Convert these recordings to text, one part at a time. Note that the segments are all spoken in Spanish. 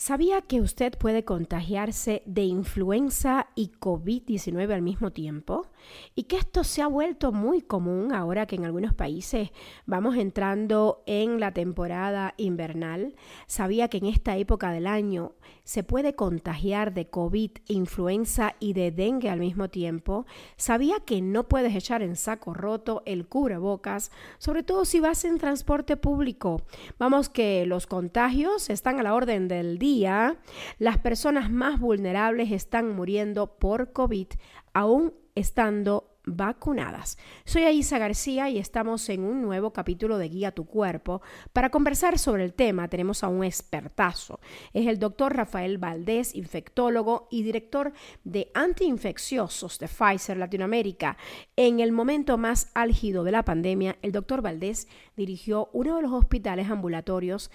¿Sabía que usted puede contagiarse de influenza y COVID-19 al mismo tiempo? Y que esto se ha vuelto muy común ahora que en algunos países vamos entrando en la temporada invernal. ¿Sabía que en esta época del año se puede contagiar de COVID, influenza y de dengue al mismo tiempo? ¿Sabía que no puedes echar en saco roto el cubrebocas, sobre todo si vas en transporte público? Vamos que los contagios están a la orden del día las personas más vulnerables están muriendo por COVID, aún estando vacunadas. Soy Aisa García y estamos en un nuevo capítulo de Guía tu Cuerpo. Para conversar sobre el tema tenemos a un expertazo. Es el doctor Rafael Valdés, infectólogo y director de antiinfecciosos de Pfizer Latinoamérica. En el momento más álgido de la pandemia, el doctor Valdés dirigió uno de los hospitales ambulatorios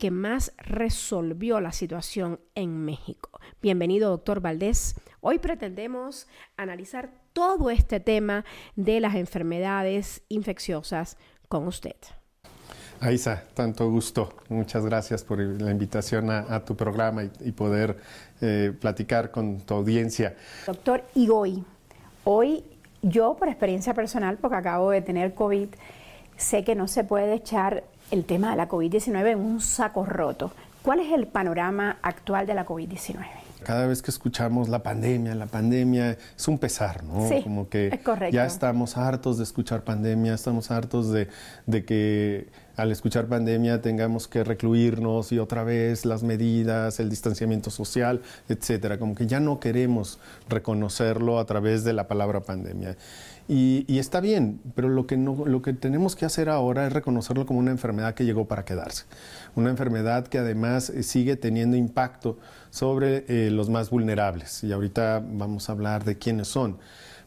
que más resolvió la situación en México. Bienvenido, doctor Valdés. Hoy pretendemos analizar todo este tema de las enfermedades infecciosas con usted. Aisa, tanto gusto. Muchas gracias por la invitación a, tu programa y, poder eh, platicar con tu audiencia. Doctor, y hoy, hoy yo por experiencia personal, porque acabo de tener COVID, sé que no se puede echar el tema de la COVID-19 en un saco roto. ¿Cuál es el panorama actual de la COVID-19? Cada vez que escuchamos la pandemia, la pandemia es un pesar, ¿no? Sí, Como que es ya estamos hartos de escuchar pandemia, estamos hartos de, de, que al escuchar pandemia tengamos que recluirnos y otra vez las medidas, el distanciamiento social, etcétera. Como que ya no queremos reconocerlo a través de la palabra pandemia. Y, está bien, pero lo que, no, lo que tenemos que hacer ahora es reconocerlo como una enfermedad que llegó para quedarse. Una enfermedad que además eh, sigue teniendo impacto sobre eh, los más vulnerables. Y ahorita vamos a hablar de quiénes son.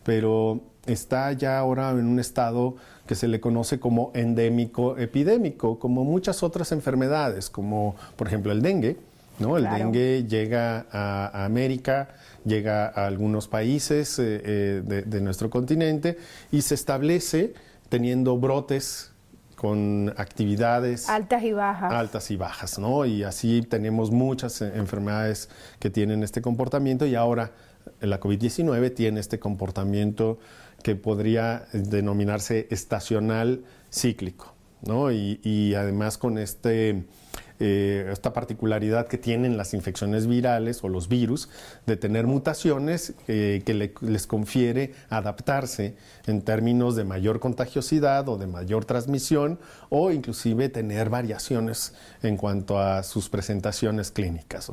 Pero está ya ahora en un estado que se le conoce como endémico epidémico, como muchas otras enfermedades, como por ejemplo el dengue. ¿no? El dengue llega a América llega a algunos países eh, eh, de, nuestro continente y se establece teniendo brotes con actividades altas y bajas. Altas y bajas, ¿no? Y así tenemos muchas eh, enfermedades que tienen este comportamiento y ahora la COVID-19 tiene este comportamiento que podría denominarse estacional cíclico, ¿no? y además con este eh, esta particularidad que tienen las infecciones virales o los virus de tener mutaciones eh, que les confiere adaptarse en términos de mayor contagiosidad o de mayor transmisión o inclusive tener variaciones en cuanto a sus presentaciones clínicas.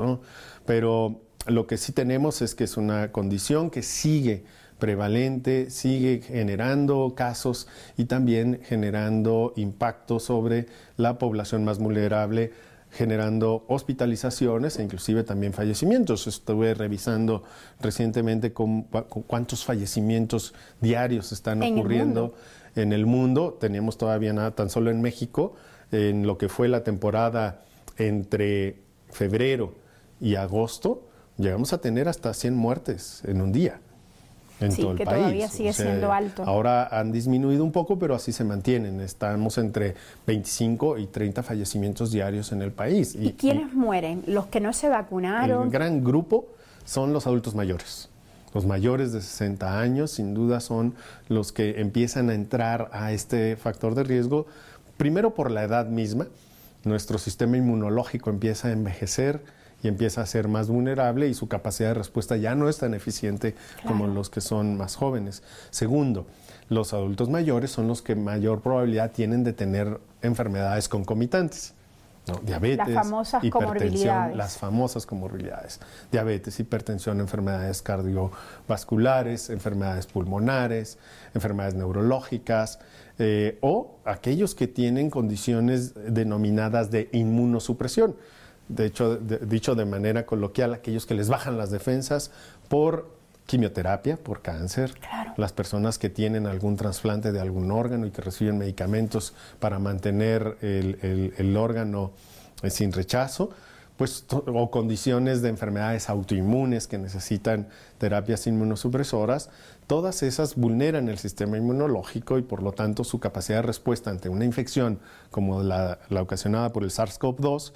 Pero lo que sí tenemos es que es una condición que sigue prevalente, sigue generando casos y también generando impacto sobre la población más vulnerable generando hospitalizaciones e inclusive también fallecimientos. Estuve revisando recientemente cuántos fallecimientos diarios están ocurriendo en el mundo. Tenemos todavía nada, tan solo en México, en lo que fue la temporada entre febrero y agosto, llegamos a tener hasta 100 muertes en un día en todo el que país. todavía sigue siendo alto. Ahora han disminuido un poco, pero así se mantienen. Estamos entre 25 y 30 fallecimientos diarios en el país. ¿Y, quiénes mueren? ¿Los que no se vacunaron? El gran grupo son los adultos mayores. Los mayores de 60 años, sin duda, son los que empiezan a entrar a este factor de riesgo, primero por la edad misma. Nuestro sistema inmunológico empieza a envejecer, y empieza a ser más vulnerable y su capacidad de respuesta ya no es tan eficiente como los que son más jóvenes. Segundo, los adultos mayores son los que mayor probabilidad tienen de tener enfermedades concomitantes. Diabetes, las famosas hipertensión, las famosas comorbilidades. Diabetes, hipertensión, enfermedades cardiovasculares, enfermedades pulmonares, enfermedades neurológicas eh, o aquellos que tienen condiciones denominadas de inmunosupresión de hecho, dicho de manera coloquial, aquellos que les bajan las defensas por quimioterapia, por cáncer, las personas que tienen algún trasplante de algún órgano y que reciben medicamentos para mantener el, órgano eh, sin rechazo, pues, o condiciones de enfermedades autoinmunes que necesitan terapias inmunosupresoras, todas esas vulneran el sistema inmunológico y por lo tanto su capacidad de respuesta ante una infección como la, la ocasionada por el SARS-CoV-2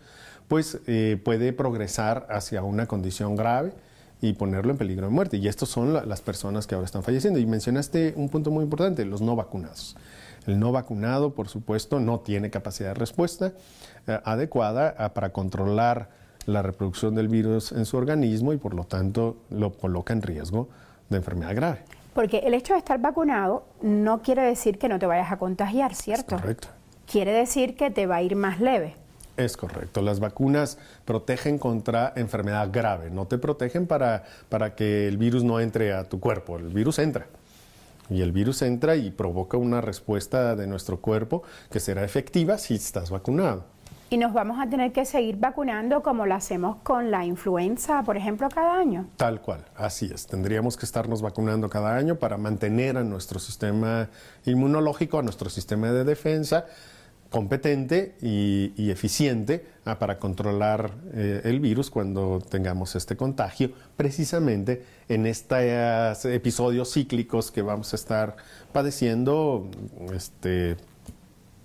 pues eh, puede progresar hacia una condición grave y ponerlo en peligro de muerte. Y estos son las personas que ahora están falleciendo. Y mencionaste un punto muy importante, los no vacunados. El no vacunado, por supuesto, no tiene capacidad de respuesta eh, adecuada ah, para controlar la reproducción del virus en su organismo y por lo tanto lo coloca en riesgo de enfermedad grave. Porque el hecho de estar vacunado no quiere decir que no te vayas a contagiar, ¿cierto? correcto. Quiere decir que te va a ir más leve. Es correcto. Las vacunas protegen contra enfermedad grave, no te protegen para, para que el virus no entre a tu cuerpo. El virus entra. Y el virus entra y provoca una respuesta de nuestro cuerpo que será efectiva si estás vacunado. Y nos vamos a tener que seguir vacunando como lo hacemos con la influenza, por ejemplo, cada año. Tal cual, así es. Tendríamos que estarnos vacunando cada año para mantener a nuestro sistema inmunológico, a nuestro sistema de defensa competente y, eficiente ah, para controlar eh, el virus cuando tengamos este contagio, precisamente en estos episodios cíclicos que vamos a estar padeciendo este,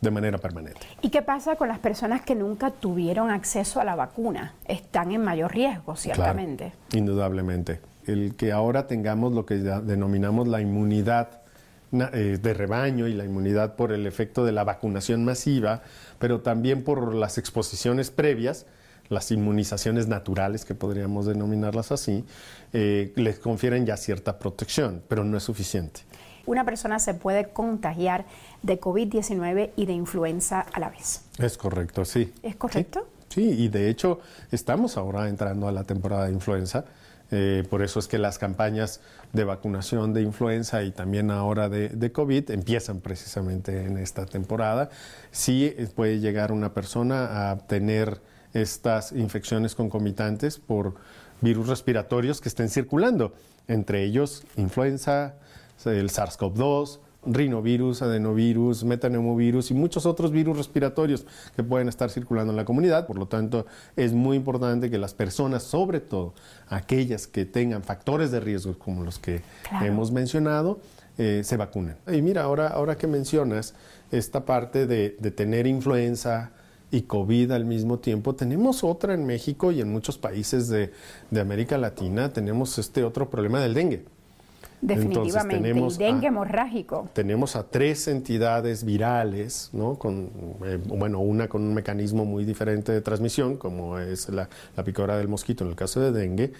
de manera permanente. ¿Y qué pasa con las personas que nunca tuvieron acceso a la vacuna? Están en mayor riesgo, ciertamente. indudablemente. El que ahora tengamos lo que denominamos la inmunidad de rebaño y la inmunidad por el efecto de la vacunación masiva, pero también por las exposiciones previas, las inmunizaciones naturales, que podríamos denominarlas así, eh, les confieren ya cierta protección, pero no es suficiente. Una persona se puede contagiar de COVID-19 y de influenza a la vez. Es correcto, sí. ¿Es correcto? sí, y de hecho estamos ahora entrando a la temporada de influenza. Eh, por eso es que las campañas de vacunación de influenza y también ahora de, COVID empiezan precisamente en esta temporada. Sí eh, puede llegar una persona a tener estas infecciones concomitantes por virus respiratorios que estén circulando, entre ellos influenza, el SARS-CoV-2, rinovirus, adenovirus, metaneumovirus y muchos otros virus respiratorios que pueden estar circulando en la comunidad. Por lo tanto, es muy importante que las personas, sobre todo aquellas que tengan factores de riesgo como los que hemos mencionado, eh, se vacunen. Y mira, ahora, ahora que mencionas esta parte de, tener influenza, y COVID al mismo tiempo. Tenemos otra en México y en muchos países de, de América Latina. Tenemos este otro problema del dengue. Definitivamente, tenemos dengue hemorrágico. Tenemos a tres entidades virales, ¿no? Con, eh, bueno, una con un mecanismo muy diferente de transmisión, como es la, la picadura del mosquito en el caso de dengue.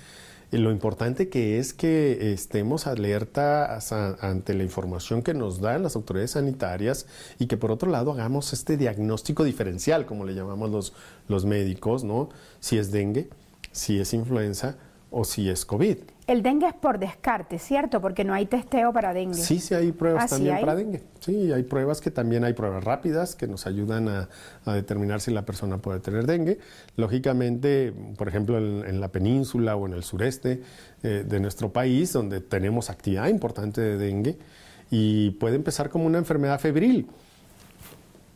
Y lo importante que es que estemos alerta ante la información que nos dan las autoridades sanitarias y que por otro lado hagamos este diagnóstico diferencial, como le llamamos los, los médicos, ¿no? Si es dengue, si es influenza o si es COVID. El dengue es por descarte, ¿cierto? Porque no hay testeo para dengue. Sí, sí hay pruebas ah, también para dengue. Sí, hay pruebas que también hay pruebas rápidas que nos ayudan a, determinar si la persona puede tener dengue. Lógicamente, por ejemplo, en, la península o en el sureste eh, de nuestro país, donde tenemos actividad importante de dengue, y puede empezar como una enfermedad febril.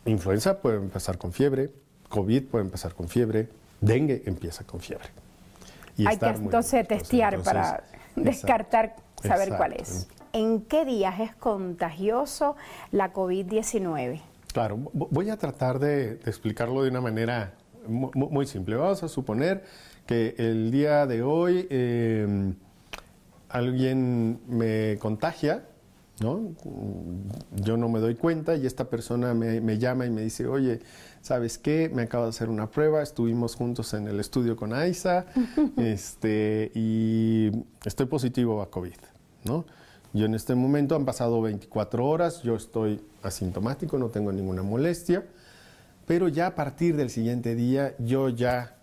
Influenza puede empezar con fiebre, COVID puede empezar con fiebre, dengue empieza con fiebre. Hay que entonces testear para descartar, saber cuál es. ¿En qué días es contagioso la COVID-19? Claro, voy a tratar de, explicarlo de una manera muy, simple. Vamos a suponer que el día de hoy em, alguien me contagia, ¿no? Yo no me doy cuenta y esta persona me, me llama y me dice, oye, ¿sabes qué? Me acabo de hacer una prueba, estuvimos juntos en el estudio con AISA este, y estoy positivo a COVID, ¿no? Yo en este momento han pasado 24 horas, yo estoy asintomático, no tengo ninguna molestia, pero ya a partir del siguiente día yo ya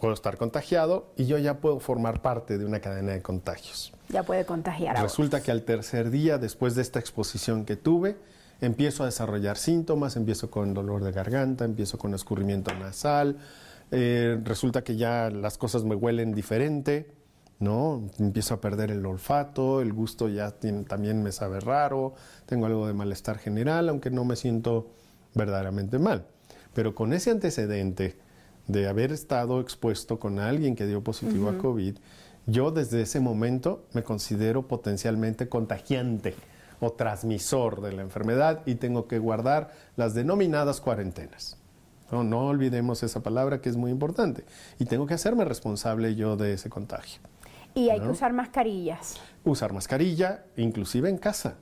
puedo estar contagiado y yo ya puedo formar parte de una cadena de contagios. Ya puede contagiar. Resulta que al tercer día, después de esta exposición que tuve, empiezo a desarrollar síntomas, empiezo con dolor de garganta, empiezo con escurrimiento nasal, eh, resulta que ya las cosas me huelen diferente, ¿no? Empiezo a perder el olfato, el gusto ya también me sabe raro, tengo algo de malestar general, aunque no me siento verdaderamente mal. Pero con ese antecedente de haber estado expuesto con alguien que dio positivo a COVID, yo desde ese momento me considero potencialmente contagiante transmisor de la enfermedad y tengo que guardar las denominadas cuarentenas. No, no olvidemos esa palabra que es muy importante. Y tengo que hacerme responsable yo de ese contagio. Y hay que usar mascarillas. Usar mascarilla, inclusive en casa.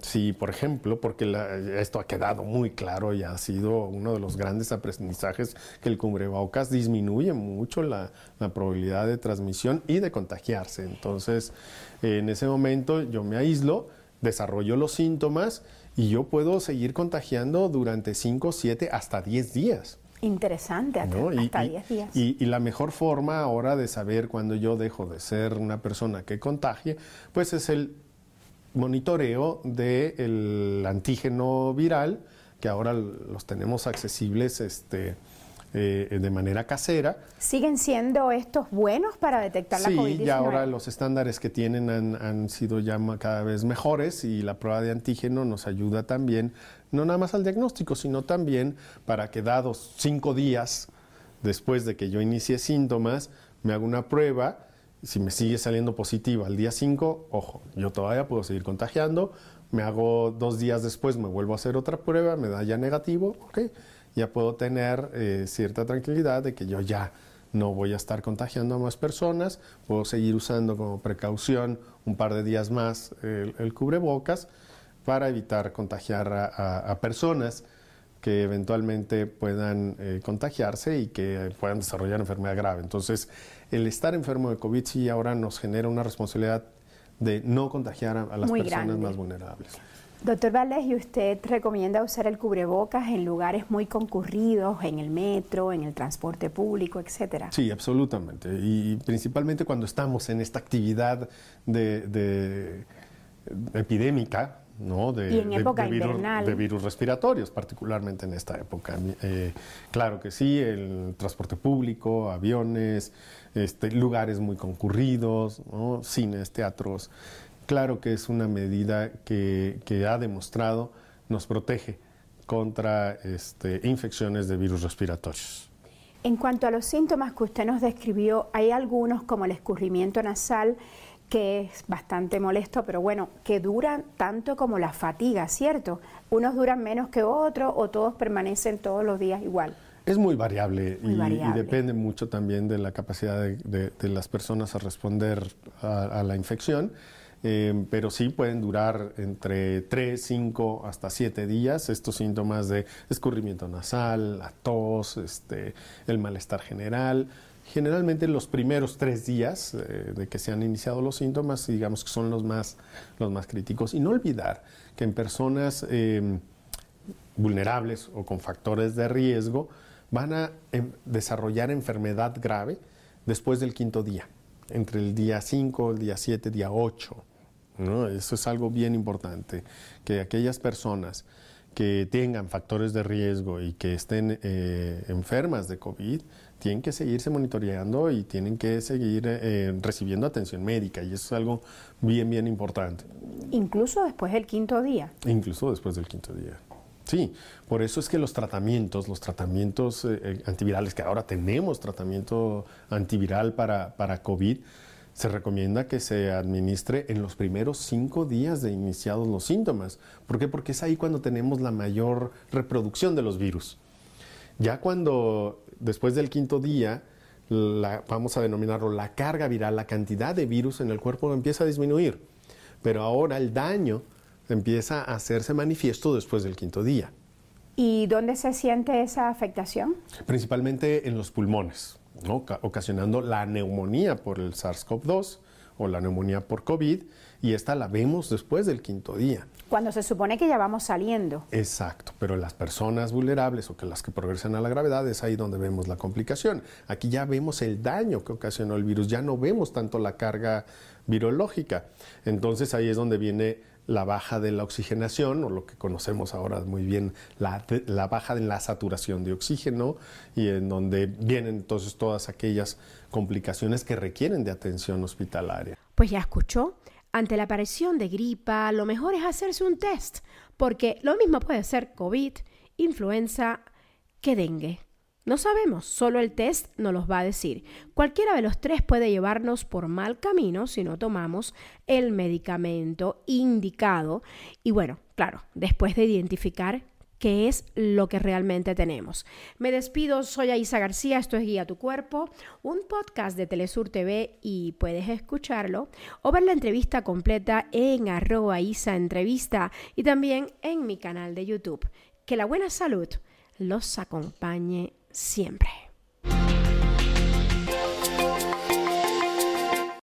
Sí, por ejemplo, porque esto ha quedado muy claro y ha sido uno de los grandes aprendizajes que el cubrebocas disminuye mucho la, probabilidad de transmisión y de contagiarse. Entonces, en ese momento yo me aíslo, desarrollo los síntomas y yo puedo seguir contagiando durante 5, 7, hasta 10 días. Interesante, hasta 10 días. Y, la mejor forma ahora de saber cuándo yo dejo de ser una persona que contagie, pues es el monitoreo del antígeno viral, que ahora los tenemos accesibles este, eh, de manera casera. ¿Siguen siendo estos buenos para detectar la COVID-19? Sí, ya ahora los estándares que tienen han, sido ya cada vez mejores y la prueba de antígeno nos ayuda también, no nada más al diagnóstico, sino también para que dados cinco días después de que yo inicie síntomas, me haga una prueba si me sigue saliendo positiva al día 5, ojo, yo todavía puedo seguir contagiando, me hago dos días después, me vuelvo a hacer otra prueba, me da ya negativo, ok, ya puedo tener eh, cierta tranquilidad de que yo ya no voy a estar contagiando a más personas, puedo seguir usando como precaución un par de días más el, cubrebocas para evitar contagiar a personas que eventualmente puedan eh, contagiarse y que puedan desarrollar enfermedad grave. Entonces, el estar enfermo de COVID sí ahora nos genera una responsabilidad de no contagiar a, las personas más vulnerables. Doctor Valdés, ¿y usted recomienda usar el cubrebocas en lugares muy concurridos, en el metro, en el transporte público, etcétera? Sí, absolutamente. Y principalmente cuando estamos en esta actividad de epidémica, ¿no? De, y en época de, virus, de, virus, respiratorios, particularmente en esta época. Eh, claro que sí, el transporte público, aviones, este, lugares muy concurridos, cines, teatros. Claro que es una medida que, que ha demostrado nos protege contra este, infecciones de virus respiratorios. En cuanto a los síntomas que usted nos describió, hay algunos como el escurrimiento nasal que es bastante molesto, pero bueno, que duran tanto como la fatiga, ¿cierto? Unos duran menos que otros o todos permanecen todos los días igual. Es muy variable, y, depende mucho también de la capacidad de, las personas a responder a, la infección. Eh, pero sí pueden durar entre 3, 5 hasta 7 días estos síntomas de escurrimiento nasal, la tos, este, el malestar general. Generalmente los primeros tres días eh, de que se han iniciado los síntomas, digamos que son los más, los más críticos. Y no olvidar que en personas em, vulnerables o con factores de riesgo van a em, desarrollar enfermedad grave después del quinto día, entre el día 5, el día 7, día 8. Eso es algo bien importante, que aquellas personas que tengan factores de riesgo y que estén eh, enfermas de COVID, tienen que seguirse monitoreando y tienen que seguir eh, recibiendo atención médica y eso es algo bien, bien importante. Incluso después del quinto día. Incluso después del quinto día. Sí, por eso es que los tratamientos, los tratamientos eh, eh, antivirales, que ahora tenemos tratamiento antiviral para, para COVID, se recomienda que se administre en los primeros cinco días de iniciados los síntomas. ¿Por qué? Porque es ahí cuando tenemos la mayor reproducción de los virus. Ya cuando después del quinto día, vamos a denominarlo la carga viral, la cantidad de virus en el cuerpo empieza a disminuir. Pero ahora el daño empieza a hacerse manifiesto después del quinto día. ¿Y dónde se siente esa afectación? Principalmente en los pulmones, ocasionando la neumonía por el SARS-CoV-2 o la neumonía por COVID, y esta la vemos después del quinto día. Cuando se supone que ya vamos saliendo. Exacto, pero las personas vulnerables o que las que progresan a la gravedad es ahí donde vemos la complicación. Aquí ya vemos el daño que ocasionó el virus, ya no vemos tanto la carga virológica. Entonces ahí es donde viene la baja de la oxigenación, o lo que conocemos ahora muy bien, la, la, baja de la saturación de oxígeno, y en donde vienen entonces todas aquellas complicaciones que requieren de atención hospitalaria. Pues ya escuchó, ante la aparición de gripa, lo mejor es hacerse un test, porque lo mismo puede ser COVID, influenza que dengue. No sabemos, solo el test nos los va a decir. Cualquiera de los tres puede llevarnos por mal camino si no tomamos el medicamento indicado. Y bueno, claro, después de identificar que es lo que realmente tenemos. Me despido, soy Aisa García, esto es Guía tu Cuerpo, un podcast de Telesur TV y puedes escucharlo o ver la entrevista completa en arroba Isa Entrevista y también en mi canal de YouTube. Que la buena salud los acompañe siempre.